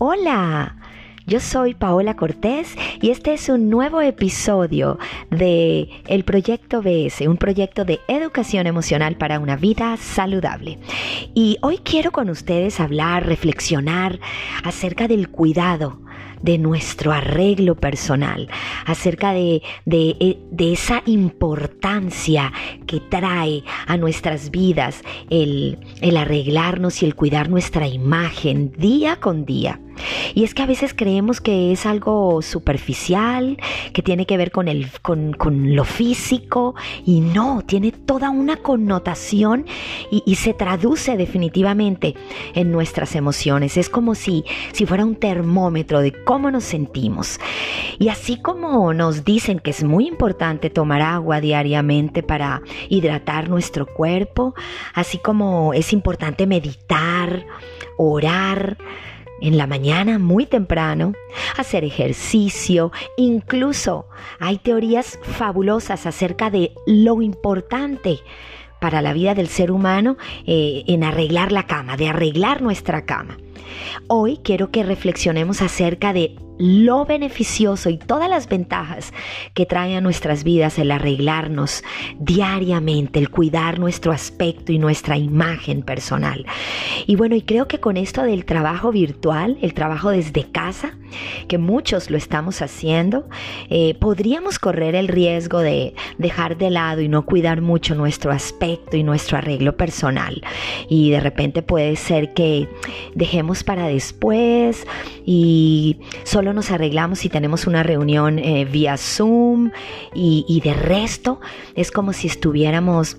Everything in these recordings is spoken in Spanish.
Hola, yo soy Paola Cortés y este es un nuevo episodio de el proyecto BS, un proyecto de educación emocional para una vida saludable. Y hoy quiero con ustedes hablar, reflexionar acerca del cuidado de nuestro arreglo personal, acerca de, de, esa importancia que trae a nuestras vidas el, el arreglarnos y el cuidar nuestra imagen día con día. Y es que a veces creemos que es algo superficial, que tiene que ver con, el, con, con lo físico, y no, tiene toda una connotación y, y, se traduce definitivamente en nuestras emociones. Es como si, si fuera un termómetro de cómo nos sentimos. Y así como nos dicen que es muy importante tomar agua diariamente para hidratar nuestro cuerpo, así como es importante meditar, orar, en la mañana muy temprano, hacer ejercicio, incluso hay teorías fabulosas acerca de lo importante para la vida del ser humano eh, en arreglar la cama, de arreglar nuestra cama. Hoy quiero que reflexionemos acerca de lo beneficioso y todas las ventajas que trae a nuestras vidas el arreglarnos diariamente, el cuidar nuestro aspecto y nuestra imagen personal. Y bueno, y creo que con esto del trabajo virtual, el trabajo desde casa, que muchos lo estamos haciendo, eh, podríamos correr el riesgo de dejar de lado y no cuidar mucho nuestro aspecto y nuestro arreglo personal. Y de repente puede ser que dejemos para después y solo nos arreglamos si tenemos una reunión eh, vía Zoom y, de resto es como si estuviéramos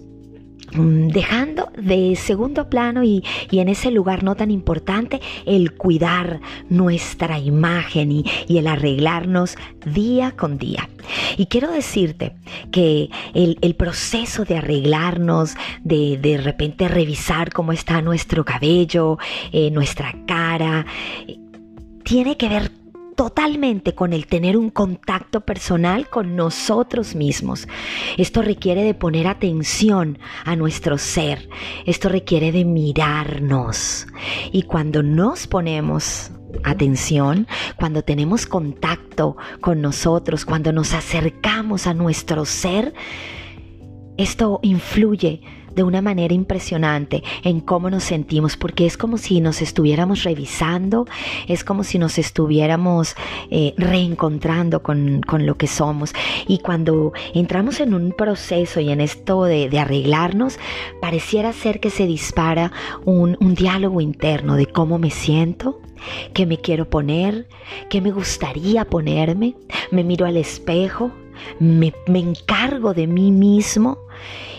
mm, dejando de segundo plano y, en ese lugar no tan importante el cuidar nuestra imagen y, el arreglarnos día con día. Y quiero decirte que el, proceso de arreglarnos, de de repente revisar cómo está nuestro cabello, eh, nuestra cara, tiene que ver totalmente con el tener un contacto personal con nosotros mismos. Esto requiere de poner atención a nuestro ser. Esto requiere de mirarnos. Y cuando nos ponemos atención, cuando tenemos contacto con nosotros, cuando nos acercamos a nuestro ser, esto influye de una manera impresionante en cómo nos sentimos, porque es como si nos estuviéramos revisando, es como si nos estuviéramos eh, reencontrando con, lo que somos. Y cuando entramos en un proceso y en esto de, arreglarnos, pareciera ser que se dispara un, diálogo interno de cómo me siento, qué me quiero poner, qué me gustaría ponerme, me miro al espejo, me, encargo de mí mismo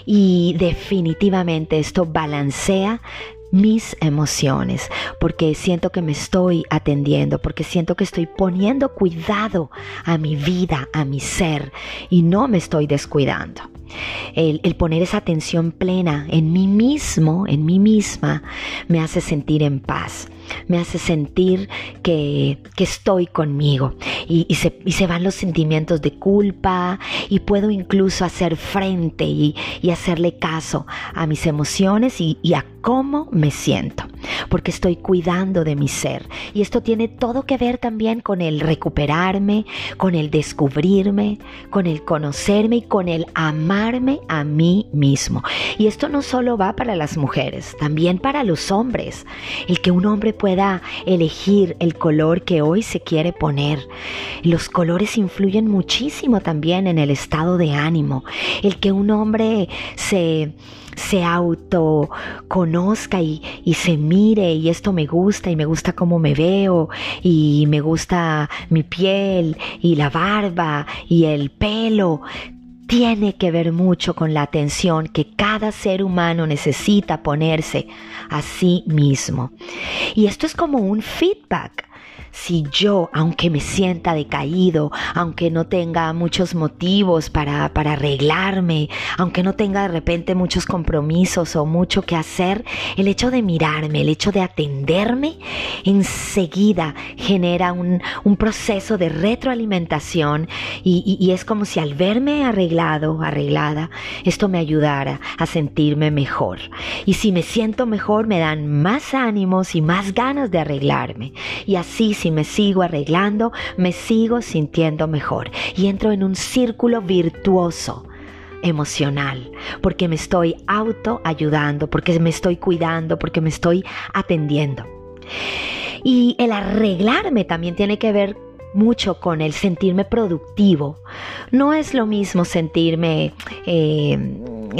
y definitivamente esto balancea mis emociones, porque siento que me estoy atendiendo, porque siento que estoy poniendo cuidado a mi vida, a mi ser, y no me estoy descuidando. El, el, poner esa atención plena en mí mismo, en mí misma, me hace sentir en paz me hace sentir que, estoy conmigo y, se, van los sentimientos de culpa y puedo incluso hacer frente y, hacerle caso a mis emociones y, y a cómo me siento, porque estoy cuidando de mi ser. Y esto tiene todo que ver también con el recuperarme, con el descubrirme, con el conocerme y con el a mí mismo. Y esto no solo va para las mujeres, también para los hombres. El que un hombre pueda elegir el color que hoy se quiere poner. Los colores influyen muchísimo también en el estado de ánimo. El que un hombre se se autoconozca y, y se mire y esto me gusta y me gusta cómo me veo y me gusta mi piel y la barba y el pelo tiene que ver mucho con la atención que cada ser humano necesita ponerse a sí mismo. Y esto es como un feedback si yo, aunque me sienta decaído, aunque no tenga muchos motivos para, para arreglarme, aunque no tenga de repente muchos compromisos o mucho que hacer, el hecho de mirarme, el hecho de atenderme, enseguida genera un, un proceso de retroalimentación y, y, es como si al verme arreglado, arreglada, esto me ayudara a sentirme mejor. Y si me siento mejor, me dan más ánimos y más ganas de arreglarme. Y así si me sigo arreglando, me sigo sintiendo mejor y entro en un círculo virtuoso emocional, porque me estoy auto ayudando, porque me estoy cuidando, porque me estoy atendiendo. Y el arreglarme también tiene que ver mucho con el sentirme productivo. No es lo mismo sentirme eh,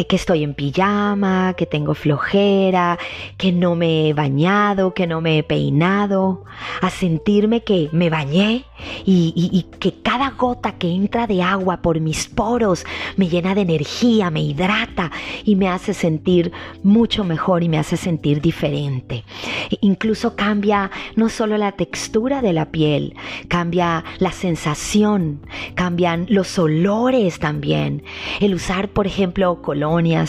que estoy en pijama, que tengo flojera, que no me he bañado, que no me he peinado, a sentirme que me bañé y, y, que cada gota que entra de agua por mis poros me llena de energía, me hidrata y me hace sentir mucho mejor y me hace sentir diferente. E incluso cambia no solo la textura de la piel, cambia la sensación, cambian los olores también. El usar, por ejemplo,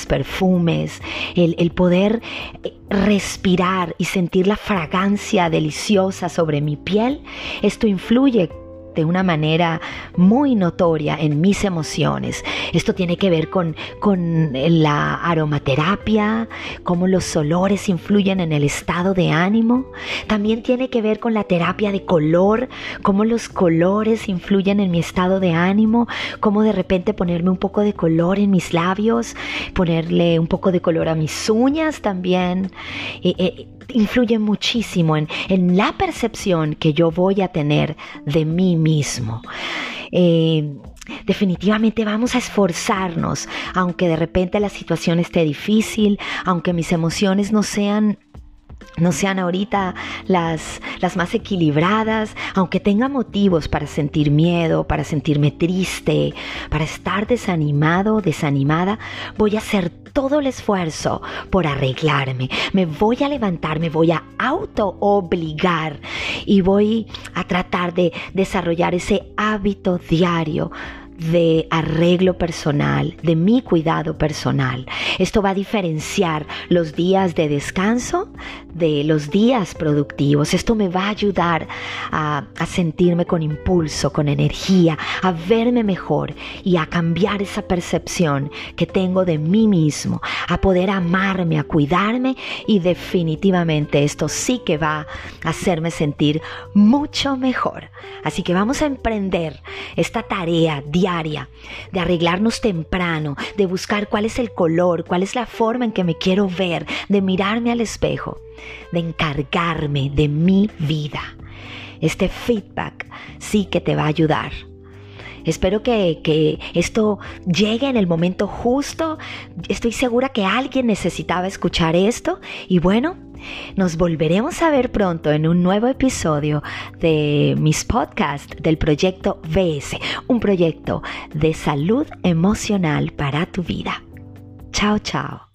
perfumes, el, el poder eh, respirar y sentir la fragancia deliciosa sobre mi piel, esto influye de una manera muy notoria en mis emociones. Esto tiene que ver con, con la aromaterapia, cómo los olores influyen en el estado de ánimo. También tiene que ver con la terapia de color, cómo los colores influyen en mi estado de ánimo, cómo de repente ponerme un poco de color en mis labios, ponerle un poco de color a mis uñas también. Eh, eh, influye muchísimo en, la percepción que yo voy a tener de mí mismo. Eh, definitivamente vamos a esforzarnos, aunque de repente la situación esté difícil, aunque mis emociones no sean no sean ahorita las, las más equilibradas, aunque tenga motivos para sentir miedo, para sentirme triste, para estar desanimado, desanimada, voy a hacer todo el esfuerzo por arreglarme. Me voy a levantar, me voy a auto obligar y voy a tratar de desarrollar ese hábito diario de arreglo personal, de mi cuidado personal. Esto va a diferenciar los días de descanso de los días productivos. Esto me va a ayudar a, sentirme con impulso, con energía, a verme mejor y a cambiar esa percepción que tengo de mí mismo, a poder amarme, a cuidarme y definitivamente esto sí que va a hacerme sentir mucho mejor. Así que vamos a emprender esta tarea diaria de arreglarnos temprano, de buscar cuál es el color, cuál es la forma en que me quiero ver, de mirarme al espejo, de encargarme de mi vida. Este feedback sí que te va a ayudar. Espero que, que, esto llegue en el momento justo. Estoy segura que alguien necesitaba escuchar esto. Y bueno, nos volveremos a ver pronto en un nuevo episodio de mis podcasts del proyecto VS, un proyecto de salud emocional para tu vida. Chao, chao.